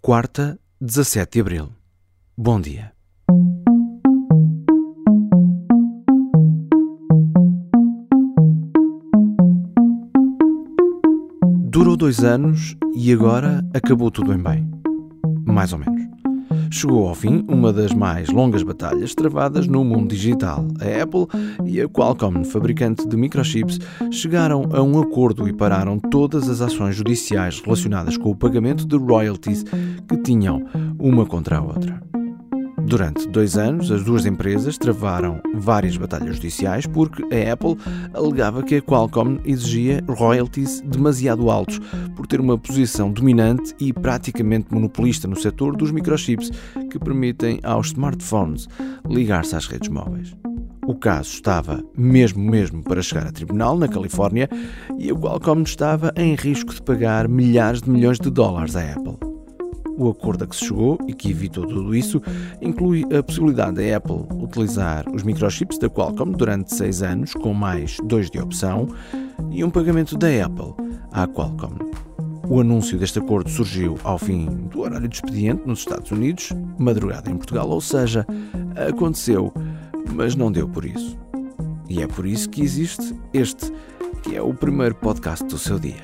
quarta, 17 de abril. Bom dia. Durou dois anos e agora acabou tudo em bem. Mais ou menos. Chegou ao fim uma das mais longas batalhas travadas no mundo digital. A Apple e a Qualcomm, fabricante de microchips, chegaram a um acordo e pararam todas as ações judiciais relacionadas com o pagamento de royalties que tinham uma contra a outra. Durante dois anos, as duas empresas travaram várias batalhas judiciais porque a Apple alegava que a Qualcomm exigia royalties demasiado altos por ter uma posição dominante e praticamente monopolista no setor dos microchips que permitem aos smartphones ligar-se às redes móveis. O caso estava mesmo mesmo para chegar a tribunal na Califórnia e a Qualcomm estava em risco de pagar milhares de milhões de dólares à Apple. O acordo a que se chegou e que evitou tudo isso inclui a possibilidade da Apple utilizar os microchips da Qualcomm durante seis anos, com mais dois de opção, e um pagamento da Apple à Qualcomm. O anúncio deste acordo surgiu ao fim do horário de expediente nos Estados Unidos, madrugada em Portugal, ou seja, aconteceu, mas não deu por isso. E é por isso que existe este, que é o primeiro podcast do seu dia.